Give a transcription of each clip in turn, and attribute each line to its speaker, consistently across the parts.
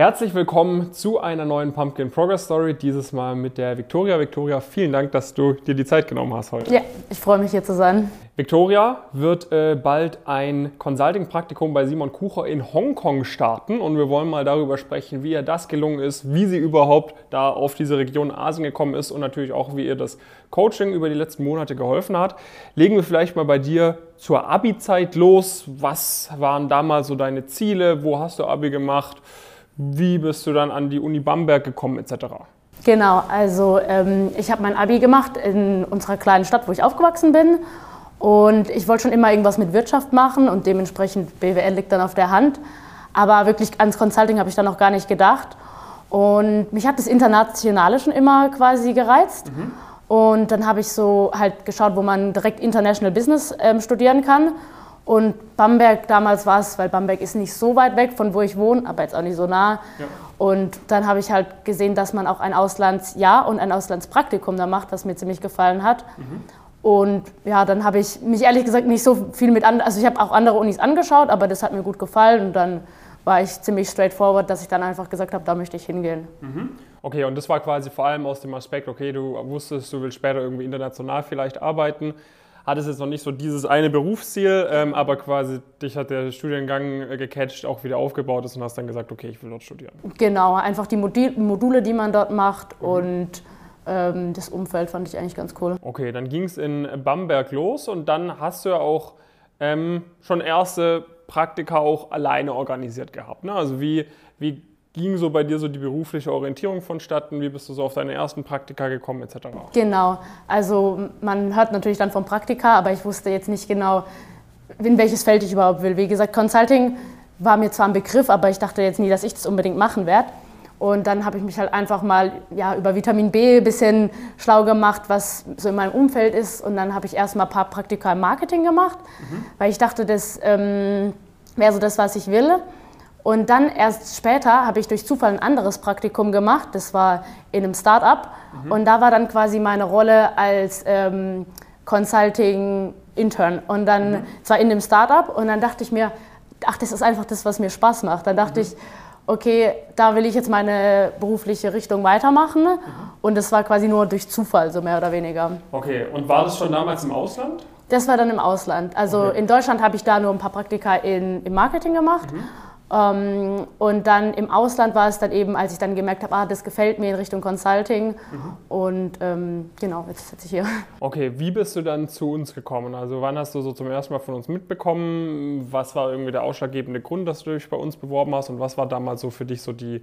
Speaker 1: Herzlich willkommen zu einer neuen Pumpkin Progress Story, dieses Mal mit der Victoria. Victoria, vielen Dank, dass du dir die Zeit genommen hast heute.
Speaker 2: Ja, ich freue mich hier zu sein.
Speaker 1: Victoria wird äh, bald ein Consulting-Praktikum bei Simon Kucher in Hongkong starten und wir wollen mal darüber sprechen, wie ihr das gelungen ist, wie sie überhaupt da auf diese Region Asien gekommen ist und natürlich auch, wie ihr das Coaching über die letzten Monate geholfen hat. Legen wir vielleicht mal bei dir zur Abi-Zeit los. Was waren damals so deine Ziele? Wo hast du Abi gemacht? Wie bist du dann an die Uni Bamberg gekommen etc.?
Speaker 2: Genau, also ähm, ich habe mein Abi gemacht in unserer kleinen Stadt, wo ich aufgewachsen bin. Und ich wollte schon immer irgendwas mit Wirtschaft machen und dementsprechend BWL liegt dann auf der Hand. Aber wirklich ans Consulting habe ich dann noch gar nicht gedacht. Und mich hat das Internationale schon immer quasi gereizt. Mhm. Und dann habe ich so halt geschaut, wo man direkt International Business ähm, studieren kann. Und Bamberg damals war es, weil Bamberg ist nicht so weit weg von wo ich wohne, aber jetzt auch nicht so nah. Ja. Und dann habe ich halt gesehen, dass man auch ein Auslandsjahr und ein Auslandspraktikum da macht, was mir ziemlich gefallen hat. Mhm. Und ja, dann habe ich mich ehrlich gesagt nicht so viel mit anderen, also ich habe auch andere Unis angeschaut, aber das hat mir gut gefallen und dann war ich ziemlich straightforward, dass ich dann einfach gesagt habe, da möchte ich hingehen.
Speaker 1: Mhm. Okay, und das war quasi vor allem aus dem Aspekt, okay, du wusstest, du willst später irgendwie international vielleicht arbeiten hattest jetzt noch nicht so dieses eine Berufsziel, ähm, aber quasi dich hat der Studiengang äh, gecatcht, auch wieder aufgebaut ist und hast dann gesagt, okay, ich will dort studieren.
Speaker 2: Genau, einfach die Module, die man dort macht mhm. und ähm, das Umfeld fand ich eigentlich ganz cool.
Speaker 1: Okay, dann ging es in Bamberg los und dann hast du ja auch ähm, schon erste Praktika auch alleine organisiert gehabt. Ne? Also wie, wie ging so bei dir so die berufliche Orientierung vonstatten? Wie bist du so auf deine ersten Praktika gekommen etc.?
Speaker 2: Genau, also man hört natürlich dann vom Praktika, aber ich wusste jetzt nicht genau, in welches Feld ich überhaupt will. Wie gesagt, Consulting war mir zwar ein Begriff, aber ich dachte jetzt nie, dass ich das unbedingt machen werde. Und dann habe ich mich halt einfach mal ja, über Vitamin B ein bisschen schlau gemacht, was so in meinem Umfeld ist. Und dann habe ich erstmal ein paar Praktika im Marketing gemacht, mhm. weil ich dachte, das ähm, wäre so das, was ich will. Und dann erst später habe ich durch Zufall ein anderes Praktikum gemacht. Das war in einem Startup. Mhm. Und da war dann quasi meine Rolle als ähm, Consulting-Intern. Und dann mhm. zwar in dem Startup. Und dann dachte ich mir, ach, das ist einfach das, was mir Spaß macht. Dann dachte mhm. ich, okay, da will ich jetzt meine berufliche Richtung weitermachen. Mhm. Und das war quasi nur durch Zufall, so mehr oder weniger.
Speaker 1: Okay, und war das schon damals im Ausland?
Speaker 2: Das war dann im Ausland. Also okay. in Deutschland habe ich da nur ein paar Praktika in, im Marketing gemacht. Mhm. Ähm, und dann im Ausland war es dann eben, als ich dann gemerkt habe, ah, das gefällt mir in Richtung Consulting. Mhm. Und ähm, genau, jetzt sitze ich hier.
Speaker 1: Okay, wie bist du dann zu uns gekommen? Also wann hast du so zum ersten Mal von uns mitbekommen? Was war irgendwie der ausschlaggebende Grund, dass du dich bei uns beworben hast? Und was war damals so für dich so die,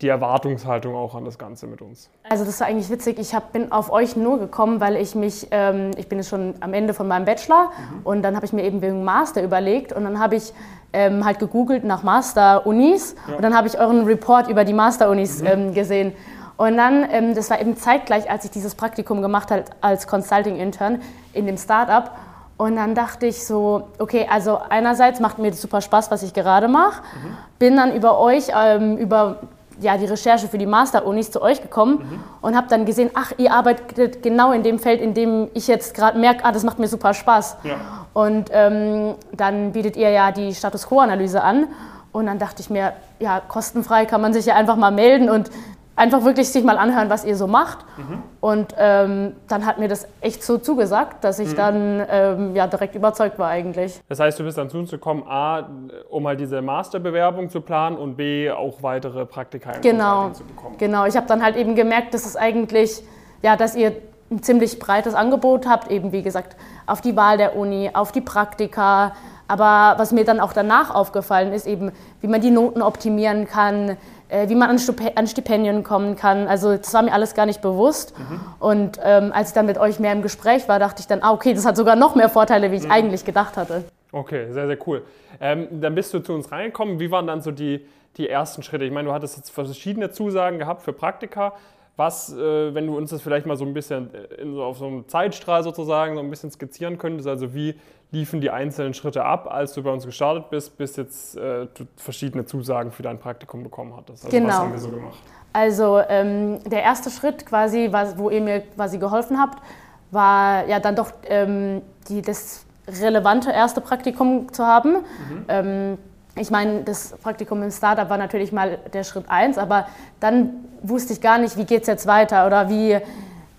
Speaker 1: die Erwartungshaltung auch an das Ganze mit uns?
Speaker 2: Also das war eigentlich witzig. Ich hab, bin auf euch nur gekommen, weil ich mich, ähm, ich bin jetzt schon am Ende von meinem Bachelor mhm. und dann habe ich mir eben wegen Master überlegt und dann habe ich ähm, halt gegoogelt nach Master-Unis ja. und dann habe ich euren Report über die Master-Unis mhm. ähm, gesehen. Und dann, ähm, das war eben zeitgleich, als ich dieses Praktikum gemacht habe als Consulting-Intern in dem Startup. Und dann dachte ich so, okay, also einerseits macht mir das super Spaß, was ich gerade mache. Mhm. Bin dann über euch, ähm, über ja, die Recherche für die Master-Unis zu euch gekommen mhm. und habe dann gesehen, ach, ihr arbeitet genau in dem Feld, in dem ich jetzt gerade merke, ah, das macht mir super Spaß. Ja. Und ähm, dann bietet ihr ja die Status Quo-Analyse an. Und dann dachte ich mir, ja, kostenfrei kann man sich ja einfach mal melden und einfach wirklich sich mal anhören, was ihr so macht. Mhm. Und ähm, dann hat mir das echt so zugesagt, dass ich mhm. dann ähm, ja, direkt überzeugt war eigentlich.
Speaker 1: Das heißt, du bist dann zu uns gekommen, A, um halt diese Masterbewerbung zu planen und B, auch weitere Praktika
Speaker 2: genau. zu bekommen. Genau, ich habe dann halt eben gemerkt, dass es eigentlich, ja, dass ihr ein ziemlich breites Angebot habt, eben wie gesagt, auf die Wahl der Uni, auf die Praktika, aber was mir dann auch danach aufgefallen ist, eben wie man die Noten optimieren kann, wie man an, Stipendien kommen kann. Also das war mir alles gar nicht bewusst. Mhm. Und ähm, als ich dann mit euch mehr im Gespräch war, dachte ich dann, ah, okay, das hat sogar noch mehr Vorteile, wie ich mhm. eigentlich gedacht hatte.
Speaker 1: Okay, sehr, sehr cool. Ähm, dann bist du zu uns reingekommen. Wie waren dann so die, die ersten Schritte? Ich meine, du hattest jetzt verschiedene Zusagen gehabt für Praktika. Was, äh, wenn du uns das vielleicht mal so ein bisschen äh, in, auf so einem Zeitstrahl sozusagen so ein bisschen skizzieren könntest, also wie liefen die einzelnen Schritte ab, als du bei uns gestartet bist, bis jetzt äh, du verschiedene Zusagen für dein Praktikum bekommen hattest?
Speaker 2: Also genau. was haben wir so gemacht? Also ähm, der erste Schritt quasi, was, wo ihr mir quasi geholfen habt, war ja dann doch ähm, die, das relevante erste Praktikum zu haben. Mhm. Ähm, ich meine, das Praktikum im Startup war natürlich mal der Schritt eins, aber dann wusste ich gar nicht, wie geht es jetzt weiter oder wie,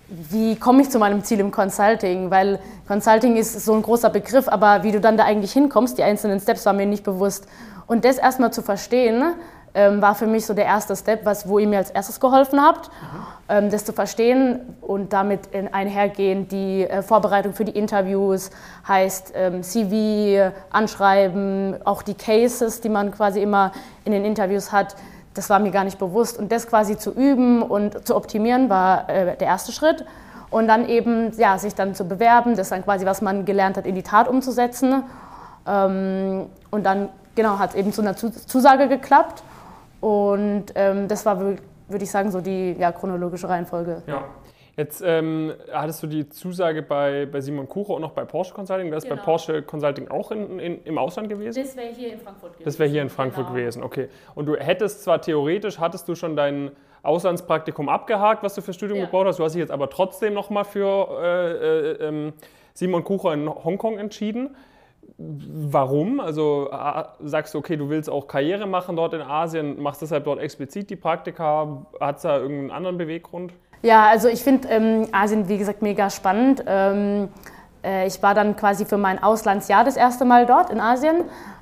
Speaker 2: wie komme ich zu meinem Ziel im Consulting, weil Consulting ist so ein großer Begriff, aber wie du dann da eigentlich hinkommst, die einzelnen Steps waren mir nicht bewusst. Und das erstmal zu verstehen, ähm, war für mich so der erste Step, was, wo ihr mir als erstes geholfen habt, ähm, das zu verstehen und damit einhergehen die äh, Vorbereitung für die Interviews, heißt ähm, CV, Anschreiben, auch die Cases, die man quasi immer in den Interviews hat. Das war mir gar nicht bewusst. Und das quasi zu üben und zu optimieren, war äh, der erste Schritt. Und dann eben, ja, sich dann zu bewerben, das dann quasi, was man gelernt hat, in die Tat umzusetzen. Ähm, und dann, genau, hat es eben zu einer Zusage geklappt. Und ähm, das war, würde ich sagen, so die ja, chronologische Reihenfolge.
Speaker 1: Ja. Jetzt ähm, hattest du die Zusage bei, bei Simon Kucher und noch bei Porsche Consulting. Du bist genau. bei Porsche Consulting auch in, in, im Ausland gewesen?
Speaker 2: Das wäre hier in Frankfurt gewesen.
Speaker 1: Das wäre hier in Frankfurt genau. gewesen, okay. Und du hättest zwar theoretisch, hattest du schon dein Auslandspraktikum abgehakt, was du fürs Studium ja. gebraucht hast. Du hast dich jetzt aber trotzdem nochmal für äh, äh, ähm, Simon Kucher in Hongkong entschieden. Warum? Also sagst du, okay, du willst auch Karriere machen dort in Asien, machst deshalb dort explizit die Praktika. Hat es da irgendeinen anderen Beweggrund?
Speaker 2: Ja, also ich finde ähm, Asien, wie gesagt, mega spannend. Ähm, äh, ich war dann quasi für mein Auslandsjahr das erste Mal dort in Asien,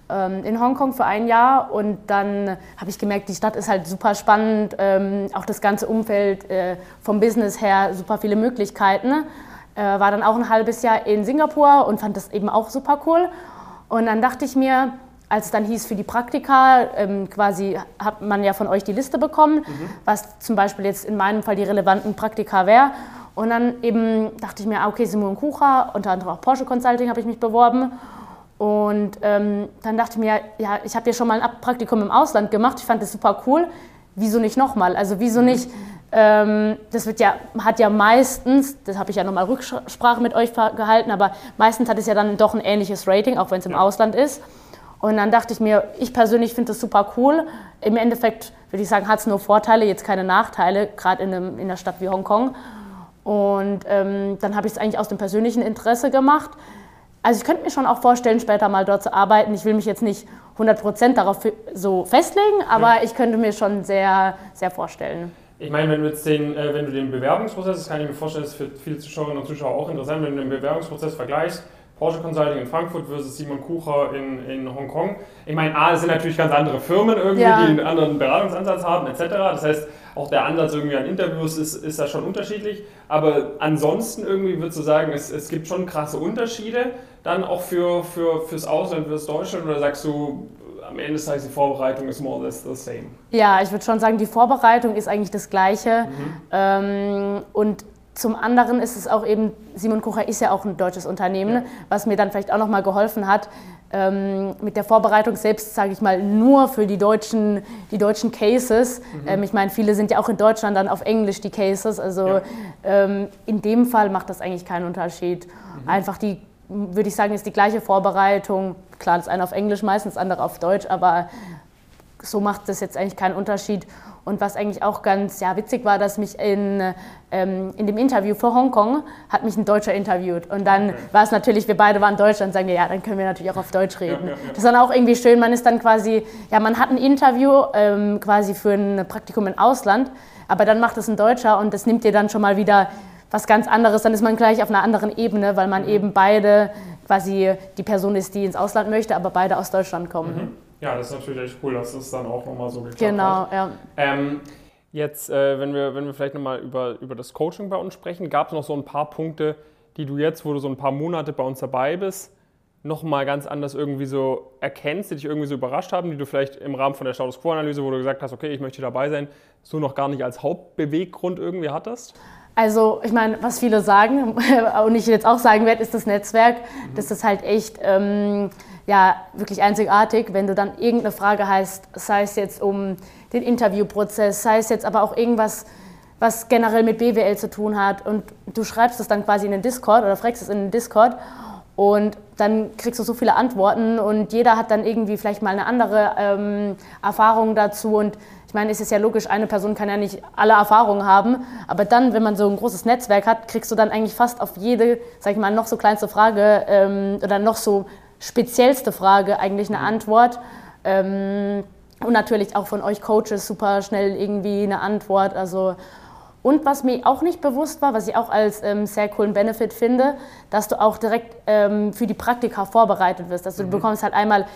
Speaker 2: ähm, in Hongkong für ein Jahr. Und dann habe ich gemerkt, die Stadt ist halt super spannend, ähm, auch das ganze Umfeld äh, vom Business her, super viele Möglichkeiten. Äh, war dann auch ein halbes Jahr in Singapur und fand das eben auch super cool. Und dann dachte ich mir, als es dann hieß für die Praktika, ähm, quasi hat man ja von euch die Liste bekommen, mhm. was zum Beispiel jetzt in meinem Fall die relevanten Praktika wäre. Und dann eben dachte ich mir, ah, okay, Simon Kucher, unter anderem auch Porsche Consulting habe ich mich beworben. Und ähm, dann dachte ich mir, ja, ich habe ja schon mal ein Praktikum im Ausland gemacht, ich fand das super cool. Wieso nicht nochmal? Also wieso mhm. nicht ähm, das wird ja, hat ja meistens, das habe ich ja nochmal Rücksprache mit euch gehalten, aber meistens hat es ja dann doch ein ähnliches Rating, auch wenn es im. Ausland ist. Und dann dachte ich mir, ich persönlich finde das super cool. Im Endeffekt würde ich sagen, hat es nur Vorteile, jetzt keine Nachteile, gerade in, in einer Stadt wie Hongkong. Und ähm, dann habe ich es eigentlich aus dem persönlichen Interesse gemacht. Also ich könnte mir schon auch vorstellen, später mal dort zu arbeiten. Ich will mich jetzt nicht 100% darauf so festlegen, aber ja. ich könnte mir schon sehr, sehr vorstellen.
Speaker 1: Ich meine, wenn du jetzt den, äh, wenn du den Bewerbungsprozess, das kann ich mir vorstellen, das ist für viele Zuschauerinnen und Zuschauer auch interessant, wenn du den Bewerbungsprozess vergleichst, Porsche Consulting in Frankfurt versus Simon Kucher in, in Hongkong. Ich meine, A, es sind natürlich ganz andere Firmen irgendwie, ja. die einen anderen Beratungsansatz haben, etc. Das heißt, auch der Ansatz irgendwie an Interviews ist, ist da schon unterschiedlich. Aber ansonsten irgendwie würdest du sagen, es, es gibt schon krasse Unterschiede dann auch für, für, fürs Ausland, fürs Deutschland? Oder sagst du, am Ende des Tages die Vorbereitung ist more or less the same.
Speaker 2: Ja, ich würde schon sagen, die Vorbereitung ist eigentlich das Gleiche. Mhm. Ähm, und zum anderen ist es auch eben, Simon Kucher ist ja auch ein deutsches Unternehmen, ja. was mir dann vielleicht auch nochmal geholfen hat, ähm, mit der Vorbereitung selbst, sage ich mal, nur für die deutschen, die deutschen Cases. Mhm. Ähm, ich meine, viele sind ja auch in Deutschland dann auf Englisch die Cases. Also ja. ähm, in dem Fall macht das eigentlich keinen Unterschied. Mhm. Einfach die würde ich sagen, ist die gleiche Vorbereitung. Klar, das eine auf Englisch meistens, das andere auf Deutsch, aber so macht das jetzt eigentlich keinen Unterschied. Und was eigentlich auch ganz ja, witzig war, dass mich in, ähm, in dem Interview für Hongkong hat mich ein Deutscher interviewt. Und dann okay. war es natürlich, wir beide waren Deutsch, dann sagen wir, ja, dann können wir natürlich auch auf Deutsch reden. Ja, ja, ja. Das ist dann auch irgendwie schön, man ist dann quasi, ja, man hat ein Interview ähm, quasi für ein Praktikum im Ausland, aber dann macht es ein Deutscher und das nimmt dir dann schon mal wieder was ganz anderes, dann ist man gleich auf einer anderen Ebene, weil man mhm. eben beide quasi die Person ist, die ins Ausland möchte, aber beide aus Deutschland kommen.
Speaker 1: Mhm. Ja, das ist natürlich echt cool, dass es dann auch nochmal so geklappt
Speaker 2: genau,
Speaker 1: hat.
Speaker 2: Genau, ja.
Speaker 1: Ähm, jetzt, äh, wenn, wir, wenn wir vielleicht nochmal über, über das Coaching bei uns sprechen, gab es noch so ein paar Punkte, die du jetzt, wo du so ein paar Monate bei uns dabei bist, nochmal ganz anders irgendwie so erkennst, die dich irgendwie so überrascht haben, die du vielleicht im Rahmen von der Status Quo-Analyse, wo du gesagt hast, okay, ich möchte dabei sein, so noch gar nicht als Hauptbeweggrund irgendwie hattest?
Speaker 2: Also ich meine, was viele sagen und ich jetzt auch sagen werde, ist das Netzwerk. Mhm. Das ist halt echt ähm, ja, wirklich einzigartig, wenn du dann irgendeine Frage hast, sei es jetzt um den Interviewprozess, sei es jetzt aber auch irgendwas, was generell mit BWL zu tun hat und du schreibst es dann quasi in den Discord oder fragst es in den Discord und dann kriegst du so viele Antworten und jeder hat dann irgendwie vielleicht mal eine andere ähm, Erfahrung dazu und ich meine, es ist ja logisch, eine Person kann ja nicht alle Erfahrungen haben, aber dann, wenn man so ein großes Netzwerk hat, kriegst du dann eigentlich fast auf jede, sag ich mal, noch so kleinste Frage ähm, oder noch so speziellste Frage eigentlich eine Antwort. Ähm, und natürlich auch von euch Coaches super schnell irgendwie eine Antwort. Also und was mir auch nicht bewusst war, was ich auch als ähm, sehr coolen Benefit finde, dass du auch direkt ähm, für die Praktika vorbereitet wirst. Also du mhm. bekommst halt einmal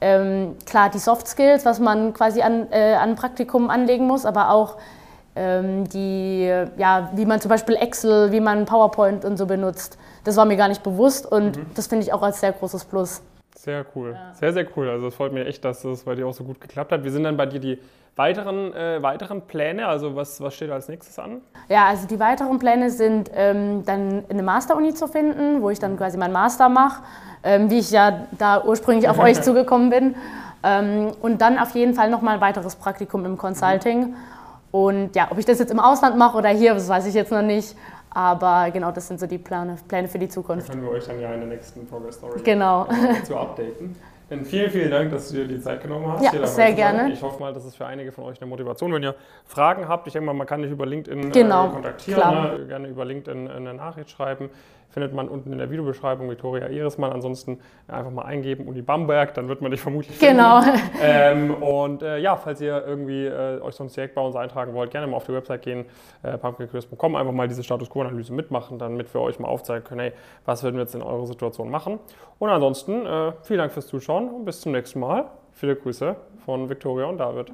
Speaker 2: ähm, klar die Soft Skills, was man quasi an, äh, an Praktikum anlegen muss, aber auch ähm, die, ja, wie man zum Beispiel Excel, wie man PowerPoint und so benutzt. Das war mir gar nicht bewusst und mhm. das finde ich auch als sehr großes Plus.
Speaker 1: Sehr cool, ja. sehr, sehr cool. Also es freut mich echt, dass das bei dir auch so gut geklappt hat. Wie sind dann bei dir die weiteren, äh, weiteren Pläne? Also was, was steht als nächstes an?
Speaker 2: Ja, also die weiteren Pläne sind ähm, dann eine Master-Uni zu finden, wo ich dann quasi meinen Master mache, ähm, wie ich ja da ursprünglich auf euch zugekommen bin. Ähm, und dann auf jeden Fall nochmal ein weiteres Praktikum im Consulting. Mhm. Und ja, ob ich das jetzt im Ausland mache oder hier, das weiß ich jetzt noch nicht. Aber genau, das sind so die Pläne, Pläne für die Zukunft.
Speaker 1: Da können wir euch dann ja in der nächsten Progress Story
Speaker 2: genau.
Speaker 1: zu updaten. Dann vielen, vielen Dank, dass du dir die Zeit genommen hast.
Speaker 2: Ja, sehr gerne.
Speaker 1: Ich hoffe mal, das ist für einige von euch eine Motivation. Wenn ihr Fragen habt, ich denke mal, man kann dich über LinkedIn
Speaker 2: genau,
Speaker 1: äh, kontaktieren, ne? gerne über LinkedIn eine Nachricht schreiben findet man unten in der Videobeschreibung Viktoria Irismann. Ansonsten einfach mal eingeben Uni Bamberg, dann wird man dich vermutlich
Speaker 2: finden. Genau.
Speaker 1: Ähm, und äh, ja, falls ihr irgendwie äh, euch sonst direkt bei uns eintragen wollt, gerne mal auf die Website gehen, äh, pumpkincrisp.com, einfach mal diese Status Quo-Analyse mitmachen, damit wir euch mal aufzeigen können, hey, was würden wir jetzt in eurer Situation machen. Und ansonsten äh, vielen Dank fürs Zuschauen und bis zum nächsten Mal. Viele Grüße von Viktoria und David.